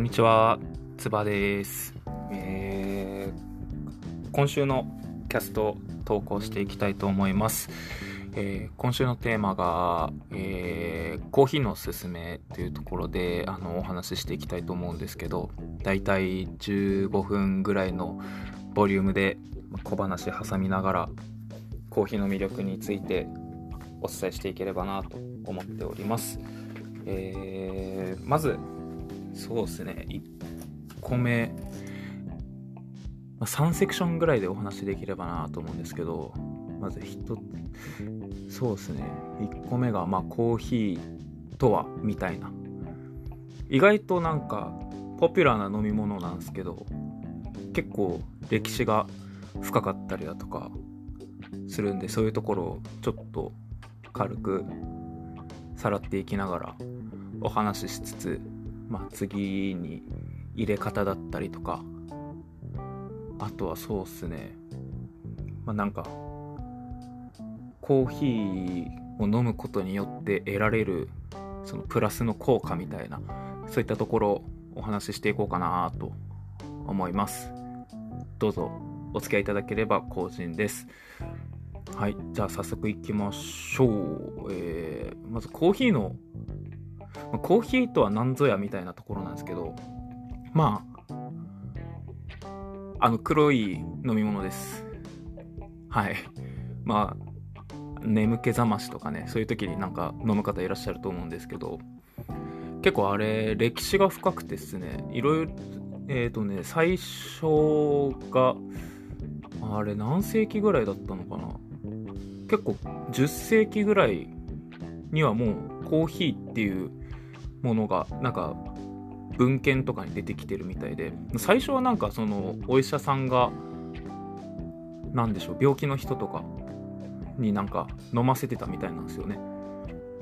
こんにちは、つばです、えー、今週のキャスト投稿していきたいと思います。えー、今週のテーマが、えー、コーヒーのおすすめというところであのお話ししていきたいと思うんですけど、だいたい15分ぐらいのボリュームで小話挟みながらコーヒーの魅力についてお伝えしていければなと思っております。えー、まずそうですね。1個目。3セクションぐらいでお話できればなと思うんですけどまず1そうですね。1個目がまあコーヒーとはみたいな。意外となんかポピュラーな飲み物なんですけど結構歴史が深かったりだとかするんでそういうところをちょっと軽くさらっていきながらお話ししつつまあ、次に入れ方だったりとか。あとはそうっすね。まあなんかコーヒーを飲むことによって得られるそのプラスの効果みたいなそういったところお話ししていこうかなと思います。どうぞお付き合いいただければ幸甚です。はい。じゃあ早速いきましょう、えー、まずコーヒーのま、コーヒーとは何ぞやみたいなところなんですけどまああの黒い飲み物です。はい。まあ眠気覚ましとかねそういう時になんか飲む方いらっしゃると思うんですけど結構あれ歴史が深くてですね。いろいろえっ、ー、とね最初があれ何世紀ぐらいだったのかな。結構10世紀ぐらいにはもうコーヒーっていうものがなんか文献とかに出てきてるみたいで最初はなんかそのお医者さんが何でしょう病気の人とかになんか飲ませてたみたいなんですよね。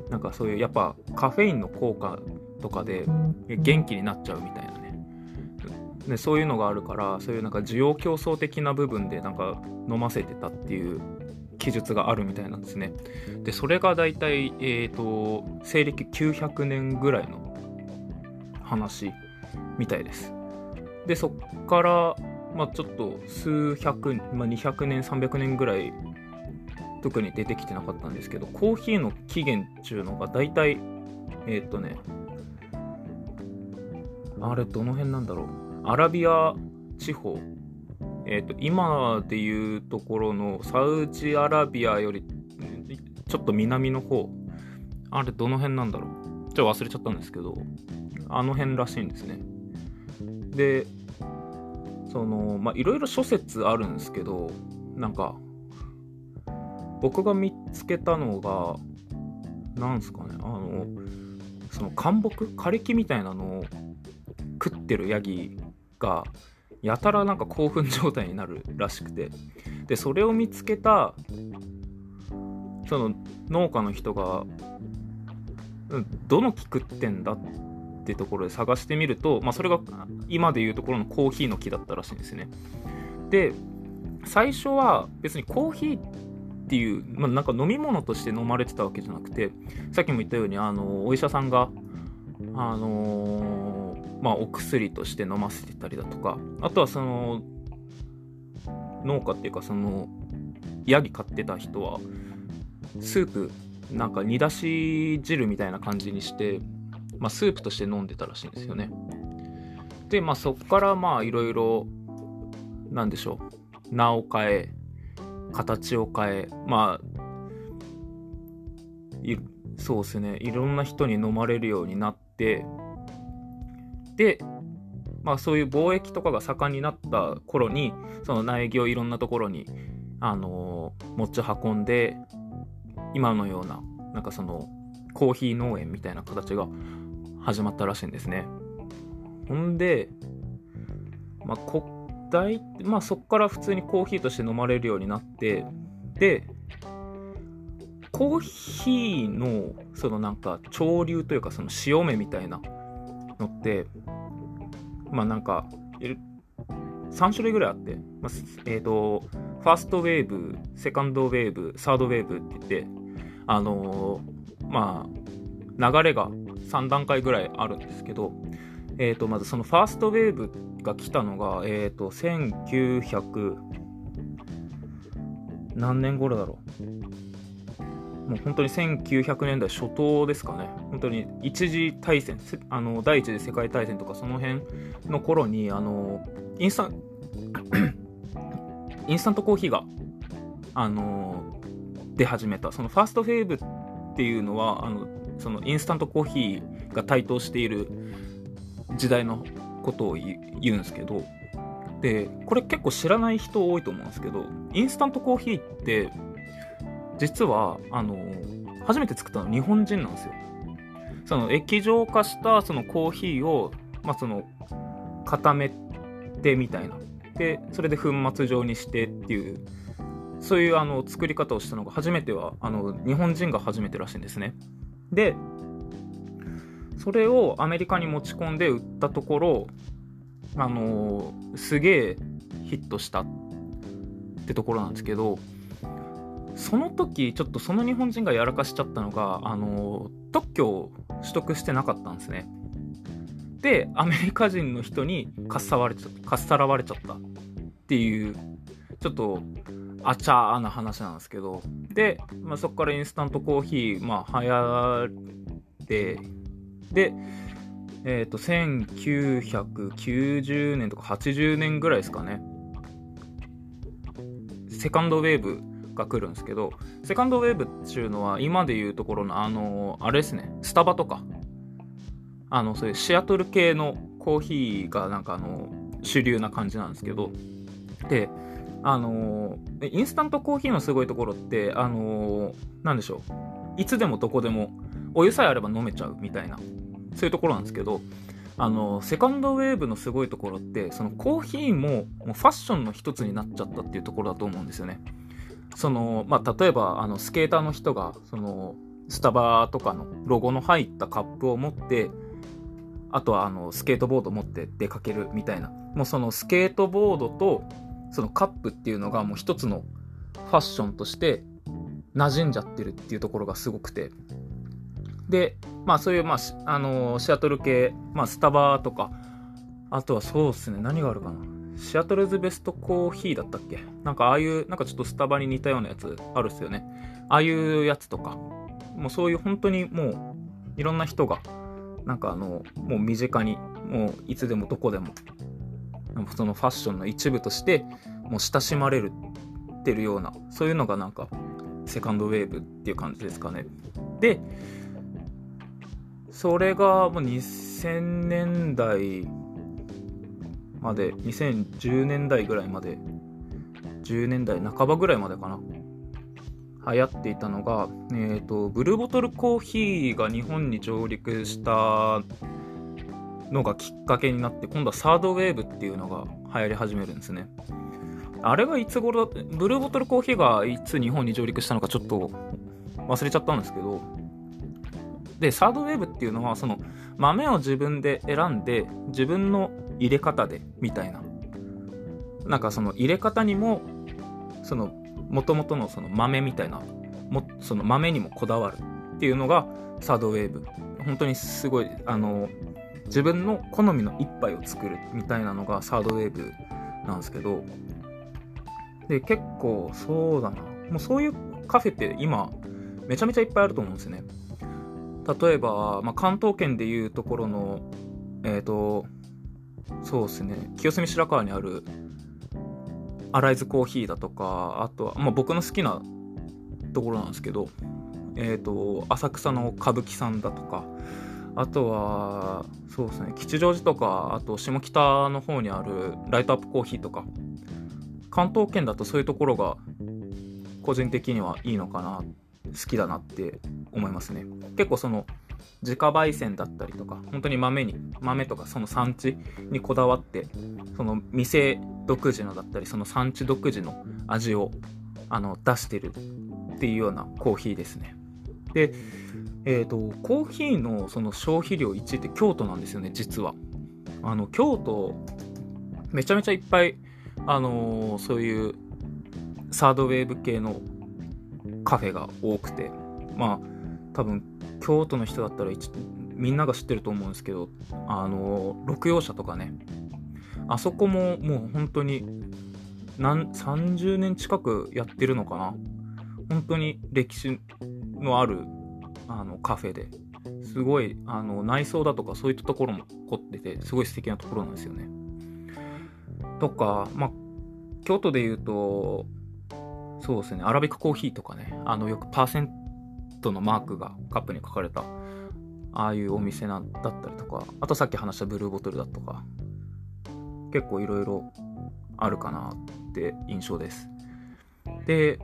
なんかそういうやっぱカフェインの効果とかで元気になっちゃうみたいなね。でそういうのがあるからそういうなんか需要競争的な部分でなんか飲ませてたっていう記述があるみたいなんですね。で、それが大体、え、ー、と、西暦900年ぐらいの話みたいです。で、そっから、まあちょっと数百、まあ、200年、300年ぐらい特に出てきてなかったんですけど、コーヒーの起源っていうのが大体、えっ、ー、とね、あれどの辺なんだろう。アラビア地方えーと、今でいうところのサウジアラビアよりちょっと南の方あれどの辺なんだろう？ちょっと忘れちゃったんですけどあの辺らしいんですね。でそのまあいろいろ諸説あるんですけどなんか僕が見つけたのがなんすかねあのその干木枯れ木みたいなのを食ってるヤギがやたらなんか興奮状態になるらしくて。でそれを見つけたその農家の人がどの木食ってんだってところで探してみると、まあ、それが今でいうところのコーヒーの木だったらしいんですね。で最初は別にコーヒーっていう、まあ、なんか飲み物として飲まれてたわけじゃなくてさっきも言ったようにあのお医者さんがあのーまあ、お薬として飲ませてたりだとかあとはその農家っていうかそのヤギ飼ってた人はスープなんか煮出し汁みたいな感じにして、まあ、スープとして飲んでたらしいんですよね。でまあそっからまあいろいろなんでしょう。名を変え形を変えまあそうですね。いろんな人に飲まれるようになってで、まあ、そういう貿易とかが盛んになった頃にその苗木をいろんなところに、あのー、持ち運んで今のようななんかそのコーヒー農園みたいな形が始まったらしいんですね。ほんで、まあ、国大、まあ、そこから普通にコーヒーとして飲まれるようになってでコーヒーのそのなんか潮流というかその潮目みたいなのってまあなんか3種類ぐらいあって、まあ、えっ、ー、とファーストウェーブセカンドウェーブサードウェーブって言ってあのー、まあ流れが3段階ぐらいあるんですけどえー、とまずそのファーストウェーブが来たのが、えー、と1900何年頃だろう？もう本当に1900年代初頭ですかね。本当に一次大戦あの第一次世界大戦とかその辺の頃にあのインスタ インスタントコーヒーがあの出始めた。そのファーストウェーブっていうのはあのそのインスタントコーヒーが台頭している時代のことを言うんですけどでこれ結構知らない人多いと思うんですけどインスタントコーヒーって実はあの初めて作ったの日本人なんですよ。その液状化したそのコーヒーを、まあ、その固めてみたいな。でそれで粉末状にしてっていうそういうあの作り方をしたのが初めてはあの日本人が初めてらしいんですね。でそれをアメリカに持ち込んで売ったところあのすげえヒットしたってところなんですけどその時ちょっとその日本人がやらかしちゃったのがあの特許を取得してなかったんですね。でアメリカ人の人にかっさわれちゃかっさらわれちゃった。っていうちょっとあちゃーな話なんですけど。で、まあ、そこからインスタントコーヒー、まあ、流行ってで、えっ、ー、と、1990年とか80年ぐらいですかね。セカンドウェーブが来るんですけど、セカンドウェーブっていうのは、今でいうところの、あの、あれですね、スタバとか、あの、そういうシアトル系のコーヒーがなんかあの、主流な感じなんですけど、で、あのインスタントコーヒーのすごいところって、あのなんでしょう。いつでもどこでもお湯さえあれば飲めちゃうみたいなそういうところなんですけどあのセカンドウェーブのすごいところってそのコーヒーももうファッションの一つになっちゃったっていうところだと思うんですよね。そのまあ、例えばあのスケーターの人がそのスタバとかのロゴの入ったカップを持ってあとはあのスケートボード持って出かけるみたいな。もうそのスケートボードとそのカップっていうのがもう一つのファッションとして馴染んじゃってるっていうところがすごくて。で、まあそういう、まあ、あの、シアトル系、まあスタバとか、あとはそうっすね、何があるかな。シアトルズベストコーヒーだったっけ？なんかああいう、なんかちょっとスタバに似たようなやつあるっすよね。ああいうやつとか、もうそういう本当にもう、いろんな人が、なんかあの、もう身近に、もういつでもどこでも、そのファッションの一部として、もう親しまれるってるような、そういうのがなんか、セカンドウェーブっていう感じですかね。で、それがもう2000年代まで2010年代ぐらいまで10年代半ばぐらいまでかな流行っていたのが、えーと、ブルーボトルコーヒーが日本に上陸したのがきっかけになって今度はサードウェーブっていうのが流行り始めるんですね。あれがいつ頃だブルーボトルコーヒーがいつ日本に上陸したのかちょっと忘れちゃったんですけどで、サードウェーブっていうのは、その豆を自分で選んで、自分の入れ方で、みたいな。なんかその入れ方にも、その、もともとのその豆みたいな、もその豆にもこだわるっていうのがサードウェーブ。本当にすごい、あの、自分の好みの一杯を作るみたいなのがサードウェーブなんですけど、で、結構そうだな。もうそういうカフェって今、めちゃめちゃいっぱいあると思うんですよね。例えば、まあ、関東圏でいうところの、えっ、ー、と、そうですね、清澄白河にある、アライズコーヒーだとか、あとは、まあ、僕の好きなところなんですけど、えっ、ー、と、浅草の歌舞伎さんだとか、あとは、そうですね、吉祥寺とか、あと下北の方にあるライトアップコーヒーとか、関東圏だとそういうところが個人的にはいいのかな好きだなって思いますね。結構その自家焙煎だったりとか本当に豆に豆とかその産地にこだわってその店独自のだったりその産地独自の味をあの出してるっていうようなコーヒーですね。でえーと、コーヒーのその消費量1位って京都なんですよね実は。あの京都めちゃめちゃいっぱいあのー、そういうサードウェーブ系のカフェが多くてまあ多分京都の人だったらみんなが知ってると思うんですけどあの六葉社とかねあそこももう本当に何30年近くやってるのかな本当に歴史のあるあのカフェですごいあの内装だとかそういったところも凝っててすごい素敵なところなんですよね。とか、まあ、京都で言うとそうですねアラビックコーヒーとかねあのよくパーセントのマークがカップに書かれたああいうお店なだったりとかあとさっき話したブルーボトルだとか結構いろいろあるかなって印象です。で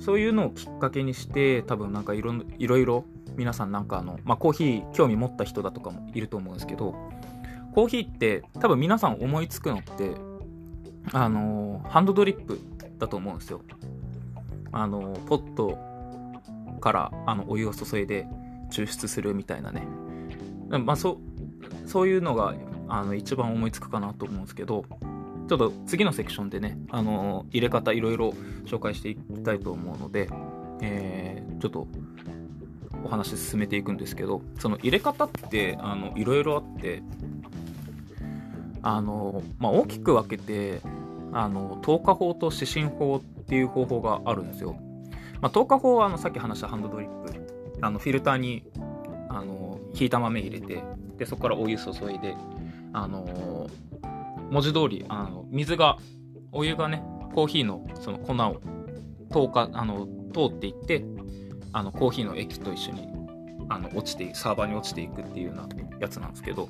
そういうのをきっかけにして多分なんかいろいろいろ皆さんなんかあの、まあ、コーヒー興味持った人だとかもいると思うんですけどコーヒーって多分皆さん思いつくのってあのハンドドリップだと思うんですよあのポットからあのお湯を注いで抽出するみたいなねまあそそういうのがあの一番思いつくかなと思うんですけどちょっと次のセクションでね、あの入れ方いろいろ紹介していきたいと思うので、えー、ちょっとお話進めていくんですけど、その入れ方っていろいろあって、あの、まあ、大きく分けて、あの、透過法と指針法っていう方法があるんですよ。まあ、透過法はあのさっき話したハンドドリップ、あのフィルターにあのひいた豆入れて、でそこからお湯注いで、あの文字通りあの水がお湯がねコーヒーのその粉を透過あの通っていってあのコーヒーの液と一緒にあの落ちてサーバーに落ちていくっていうようなやつなんですけど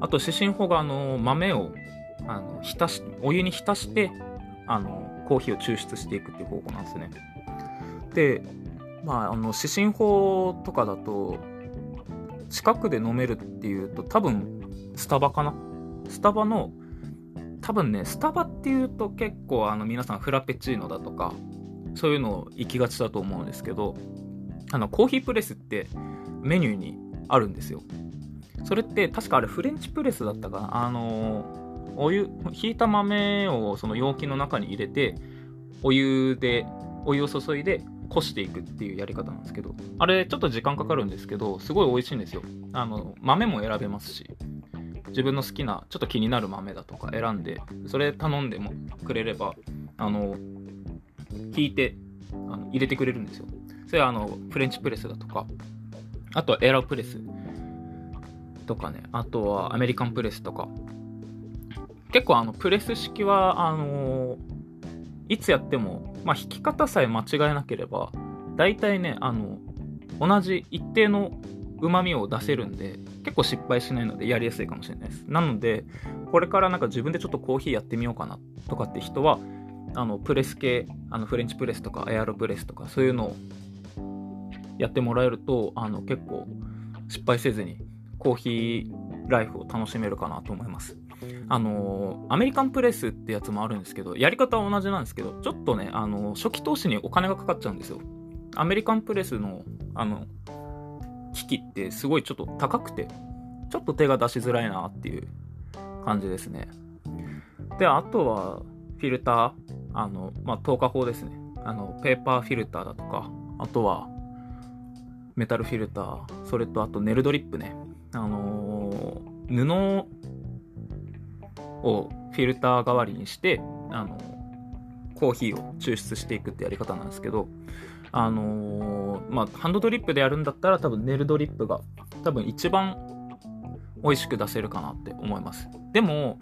あと指針法があの豆をあの浸しお湯に浸してあのコーヒーを抽出していくっていう方法なんですね。でまああの指針法とかだと近くで飲めるっていうと多分スタバかな？スタバの多分ねスタバっていうと結構あの皆さんフラペチーノだとかそういうのを行きがちだと思うんですけどあのコーヒープレスってメニューにあるんですよ。それって確かあれフレンチプレスだったかな？あのお湯ひいた豆をその容器の中に入れてお湯でお湯を注いでこしていくっていうやり方なんですけどあれちょっと時間かかるんですけどすごい美味しいんですよ。あの豆も選べますし自分の好きなちょっと気になる豆だとか選んでそれ頼んでもくれればあの引いてあの入れてくれるんですよ。それはあのフレンチプレスだとかあとはエアロプレスとかねあとはアメリカンプレスとか。結構あのプレス式はあのいつやっても、まあ、引き方さえ間違えなければ大体ねあの同じ一定のうまみを出せるんで結構失敗しないのでやりやすいかもしれないです。なのでこれからなんか自分でちょっとコーヒーやってみようかなとかって人はあのプレス系あのフレンチプレスとかエアロプレスとかそういうのをやってもらえるとあの結構失敗せずにコーヒーライフを楽しめるかなと思います。あのアメリカンプレスってやつもあるんですけどやり方は同じなんですけどちょっとねあの初期投資にお金がかかっちゃうんですよアメリカンプレスのあの機器ってすごいちょっと高くて、ちょっと手が出しづらいなっていう感じですね。で、あとはフィルター、あの、まあ、透過法ですね。あの、ペーパーフィルターだとか、あとはメタルフィルター、それとあとネルドリップね。あのー、布をフィルター代わりにして、あのコーヒーを抽出していくってやり方なんですけど、あのー、まあ、ハンドドリップでやるんだったら多分ネルドリップが多分一番美味しく出せるかなって思います。でも、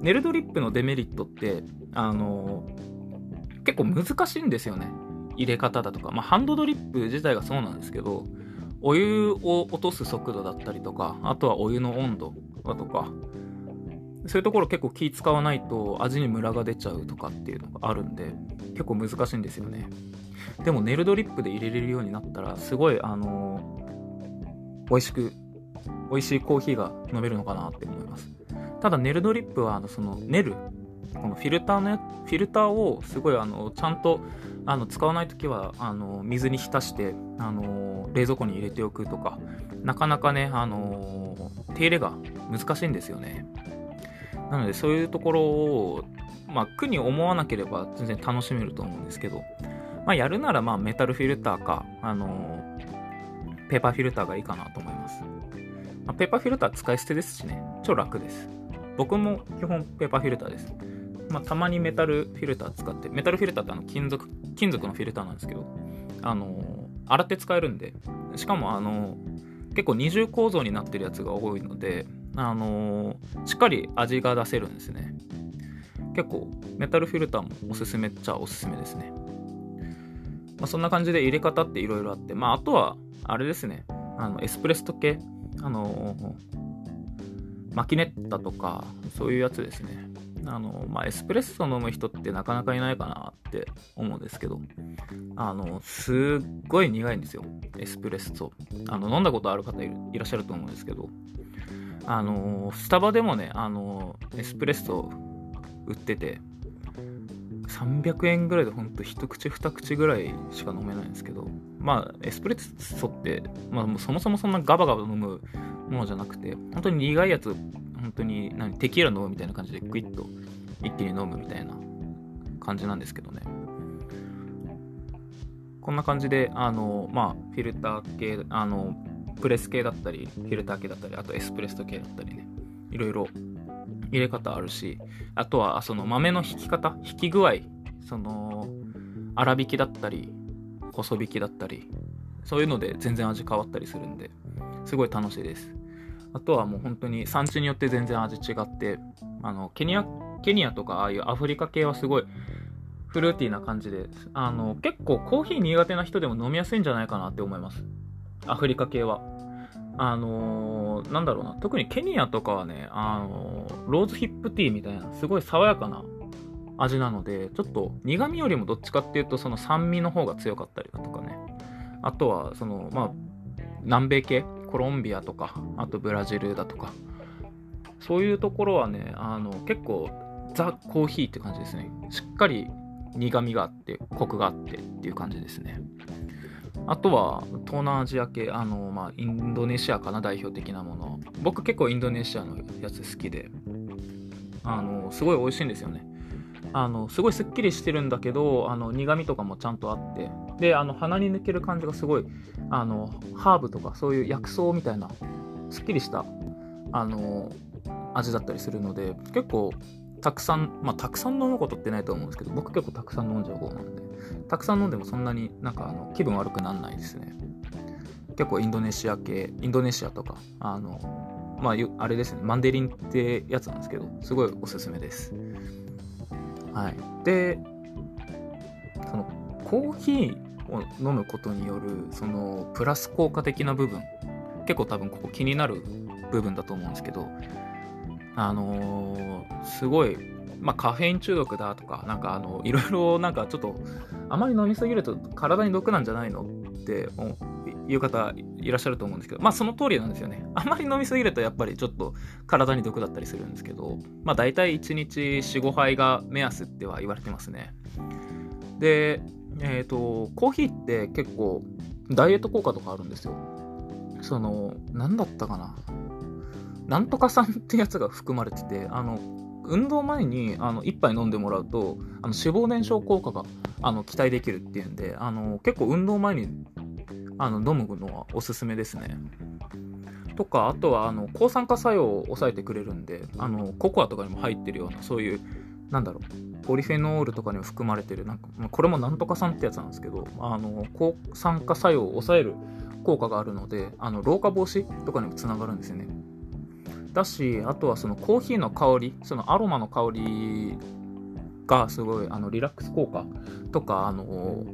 ネルドリップのデメリットって、あのー、結構難しいんですよね。入れ方だとか。まあ、ハンドドリップ自体がそうなんですけど、お湯を落とす速度だったりとか、あとはお湯の温度だとか、そういうところ結構気使わないと味にムラが出ちゃうとかっていうのがあるんで、結構難しいんですよね。でもネルドリップで入れれるようになったらすごいあの美味しく美味しいコーヒーが飲めるのかなって思いますただネルドリップはあのその練るこのフィルターのフィルターをすごいあのちゃんとあの使わない時はあの水に浸してあの冷蔵庫に入れておくとかなかなかねあの手入れが難しいんですよねなのでそういうところをまあ苦に思わなければ全然楽しめると思うんですけどまあ、やるならまあメタルフィルターか、あのペーパーフィルターがいいかなと思います。まあ、ペーパーフィルター使い捨てですしね、超楽です。僕も基本ペーパーフィルターです。まあ、たまにメタルフィルター使って、メタルフィルターってあの金属、金属のフィルターなんですけど、あの洗って使えるんで、しかもあの結構二重構造になってるやつが多いので、あのしっかり味が出せるんですね。結構メタルフィルターもおすすめっちゃおすすめですね。まあ、そんな感じで入れ方っていろいろあって、まあ、あとは、あれですね、あのエスプレッソ系、あのマキネッタとか、そういうやつですね。あの、まあ、エスプレッソ飲む人ってなかなかいないかなって思うんですけど、あの、すっごい苦いんですよ、エスプレッソ。あの、飲んだことある方いらっしゃると思うんですけど、あの、スタバでもね、あの、エスプレッソ売ってて、300円ぐらいでほんと一口二口ぐらいしか飲めないんですけどまあエスプレッソって、まあ、そもそもそんなガバガバ飲むものじゃなくて本当に苦いやつ本当に何テキーラ飲むみたいな感じでグイッと一気に飲むみたいな感じなんですけどね。こんな感じであのまあフィルター系あのプレス系だったりフィルター系だったりあとエスプレッソ系だったりねいろいろ入れ方あるし、あとはその豆の引き方、引き具合、その、粗挽きだったり、細引きだったり、そういうので全然味変わったりするんで、すごい楽しいです。あとはもう本当に産地によって全然味違って、あの、ケニア、ケニアとかああいうアフリカ系はすごいフルーティーな感じで、あの、結構コーヒー苦手な人でも飲みやすいんじゃないかなって思います。アフリカ系は。あのー、なんだろうな、特にケニアとかはね、あのー、ローズヒップティーみたいな、すごい爽やかな味なので、ちょっと苦味よりもどっちかっていうと、その酸味の方が強かったりだとかね。あとは、その、まあ、南米系、コロンビアとか、あとブラジルだとか、そういうところはね、あの、結構、ザ・コーヒーって感じですね。しっかり苦味があって、コクがあってっていう感じですね。あとは東南アジア系あの、まあ、インドネシアかな代表的なもの。僕結構インドネシアのやつ好きで。あのすごい美味しいんですよね。あのすごいすっきりしてるんだけどあの苦味とかもちゃんとあって。であの鼻に抜ける感じがすごいあのハーブとかそういう薬草みたいなすっきりしたあの味だったりするので結構たくさんまあたくさん飲むことってないと思うんですけど僕結構たくさん飲んじゃう方なんでたくさん飲んでもそんなになんかあの気分悪くならないですね。結構インドネシア系インドネシアとかあのまああれですねマンデリンってやつなんですけどすごいおすすめです。はい。でそのコーヒーを飲むことによるそのプラス効果的な部分結構多分ここ気になる部分だと思うんですけどあのー、すごいまあ、カフェイン中毒だとか、なんかあの、いろいろなんかちょっと、あまり飲みすぎると体に毒なんじゃないのっていう方いらっしゃると思うんですけど、まあその通りなんですよね。あまり飲みすぎるとやっぱりちょっと体に毒だったりするんですけど、まあ大体1日4、5杯が目安っては言われてますね。で、えっ、ー、と、コーヒーって結構ダイエット効果とかあるんですよ。その、何だったかな。なんとか酸ってやつが含まれてて、あの、運動前にあの1杯飲んでもらうとあの脂肪燃焼効果があの期待できるっていうんであの結構運動前にあの飲むのはおすすめですね。とかあとはあの抗酸化作用を抑えてくれるんであのココアとかにも入ってるようなそういうなんだろうポリフェノールとかにも含まれてるなんかこれもなんとか酸ってやつなんですけどあの抗酸化作用を抑える効果があるのであの老化防止とかにもつながるんですよね。だしあとはそのコーヒーの香りそのアロマの香りがすごいあのリラックス効果とかあの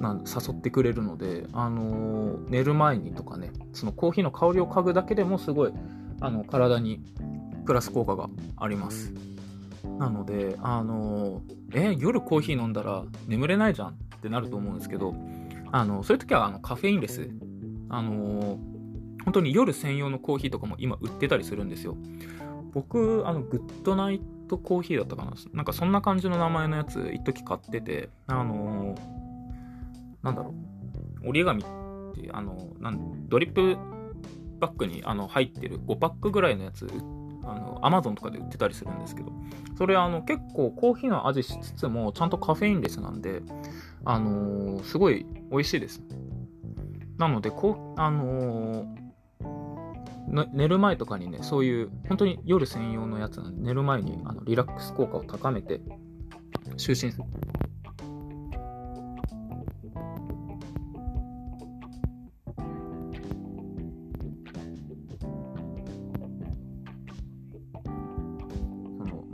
な誘ってくれるので、あの寝る前にとかねそのコーヒーの香りを嗅ぐだけでもすごいあの体にプラス効果があります。なのであのえ夜コーヒー飲んだら眠れないじゃんってなると思うんですけどあのそういう時はあのカフェインレス。あの本当に夜専用のコーヒーとかも今売ってたりするんですよ。僕、あの、グッドナイトコーヒーだったかな。なんかそんな感じの名前のやつ、一時買ってて、あのー、なんだろう、折り紙って、あの、なんドリップバッグにあの入ってる5パックぐらいのやつ、あの、アマゾンとかで売ってたりするんですけど、それあの結構コーヒーの味しつつも、ちゃんとカフェインレスなんで、あのー、すごい美味しいです。なのでこう、あのー、寝る前とかにねそういう本当に夜専用のやつなんで寝る前にあのリラックス効果を高めて就寝する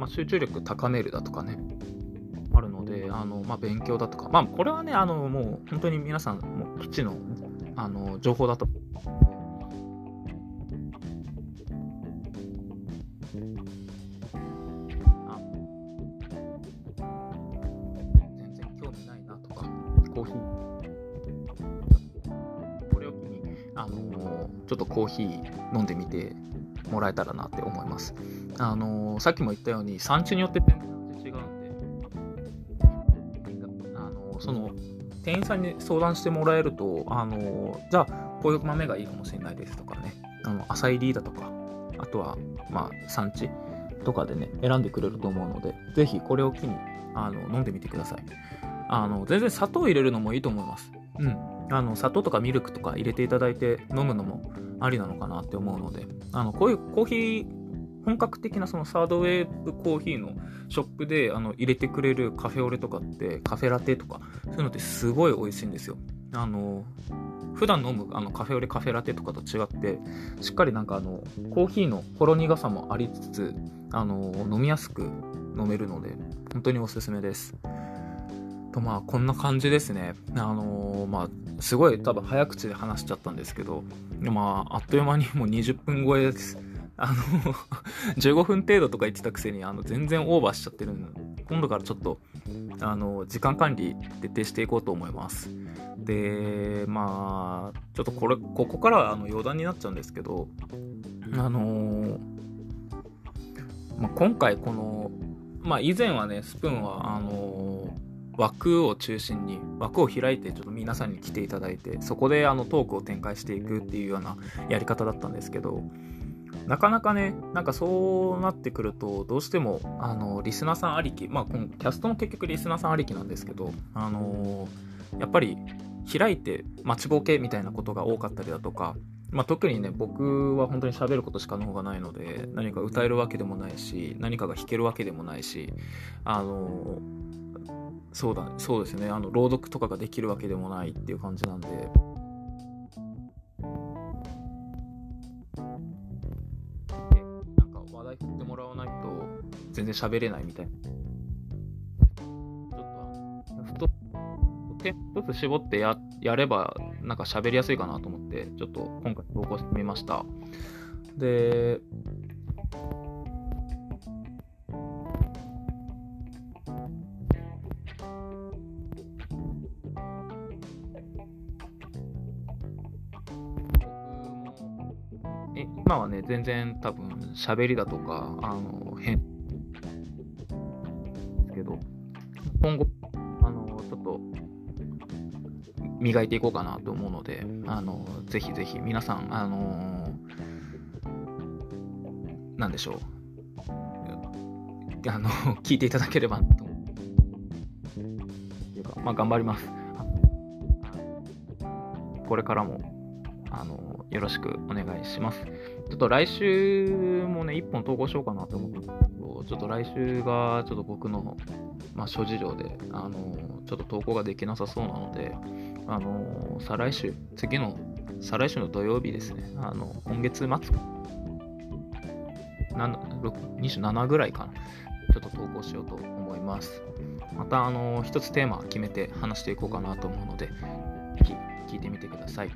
まあ、集中力高めるだとかね、あるので、あのまあ、勉強だとか、まあ、これはね、あのもう本当に皆さん、もう基地のあの情報だと。あのちょっとコーヒー飲んでみてもらえたらなって思います。あの、さっきも言ったように産地によって全然違うんで、あの、その店員さんに相談してもらえると、あの、じゃあこういう豆がいいかもしれないですとかね、あの浅入りだとか、あとは、まあ、産地とかでね、選んでくれると思うので、ぜひこれを機にあの飲んでみてください。あの全然砂糖入れるのもいいと思います。うん。あの砂糖とかミルクとか入れていただいて飲むのもありなのかなって思うので、あのこういうコーヒー本格的なそのサードウェーブコーヒーのショップであの入れてくれるカフェオレとかってカフェラテとかそういうのってすごい美味しいんですよ。あの普段飲むあのカフェオレカフェラテとかと違ってしっかりなんかあのコーヒーのほろ苦さもありつつあの飲みやすく飲めるので本当におすすめです。とまあこんな感じですね。あの、まあすごい多分早口で話しちゃったんですけど、まああっという間にもう20分超えです。あの 15分程度とか言ってたくせに、あの、全然オーバーしちゃってるんで、今度からちょっと、あの、時間管理徹底していこうと思います。で、まあ、ちょっとこれ、ここからはあの余談になっちゃうんですけど、あのまあ、今回この、まあ、以前はね、スプーンは、あの枠を中心に枠を開いてちょっと皆さんに来ていただいてそこであのトークを展開していくっていうようなやり方だったんですけどなかなかね、なんかそうなってくると、どうしても、あの、リスナーさんありき、まあ、このキャストも結局リスナーさんありきなんですけど、あの、やっぱり、開いて待ちぼけみたいなことが多かったりだとか、まあ、特にね、僕は本当に喋ることしか脳がないので、何か歌えるわけでもないし、何かが弾けるわけでもないし、あの、そうだ、そうですね、あの、朗読とかができるわけでもないっていう感じなんで何か話題振ってもらわないと、全然喋れないみたいな。ちょっと、手一つ絞ってややれば、なんか喋りやすいかなと思って、ちょっと今回投稿してみました。で、今はね、全然多分喋りだとか、あの、変ですけど、今後、あの、ちょっと、磨いていこうかなと思うので、あの、ぜひぜひ皆さん、あのなんでしょう。あの、聞いていただければと。いうか、まあ、頑張ります。これからも、あの、よろしくお願いします。ちょっと来週もね、1本投稿しようかなと思ってちょっと来週がちょっと僕の、まあ、諸事情で、あのちょっと投稿ができなさそうなので、あの再来週、次の、再来週の土曜日ですね、あの今月末、27ぐらいかな、ちょっと投稿しようと思います。また、あの一つテーマ決めて話していこうかなと思うので、ぜひ聞いてみてください。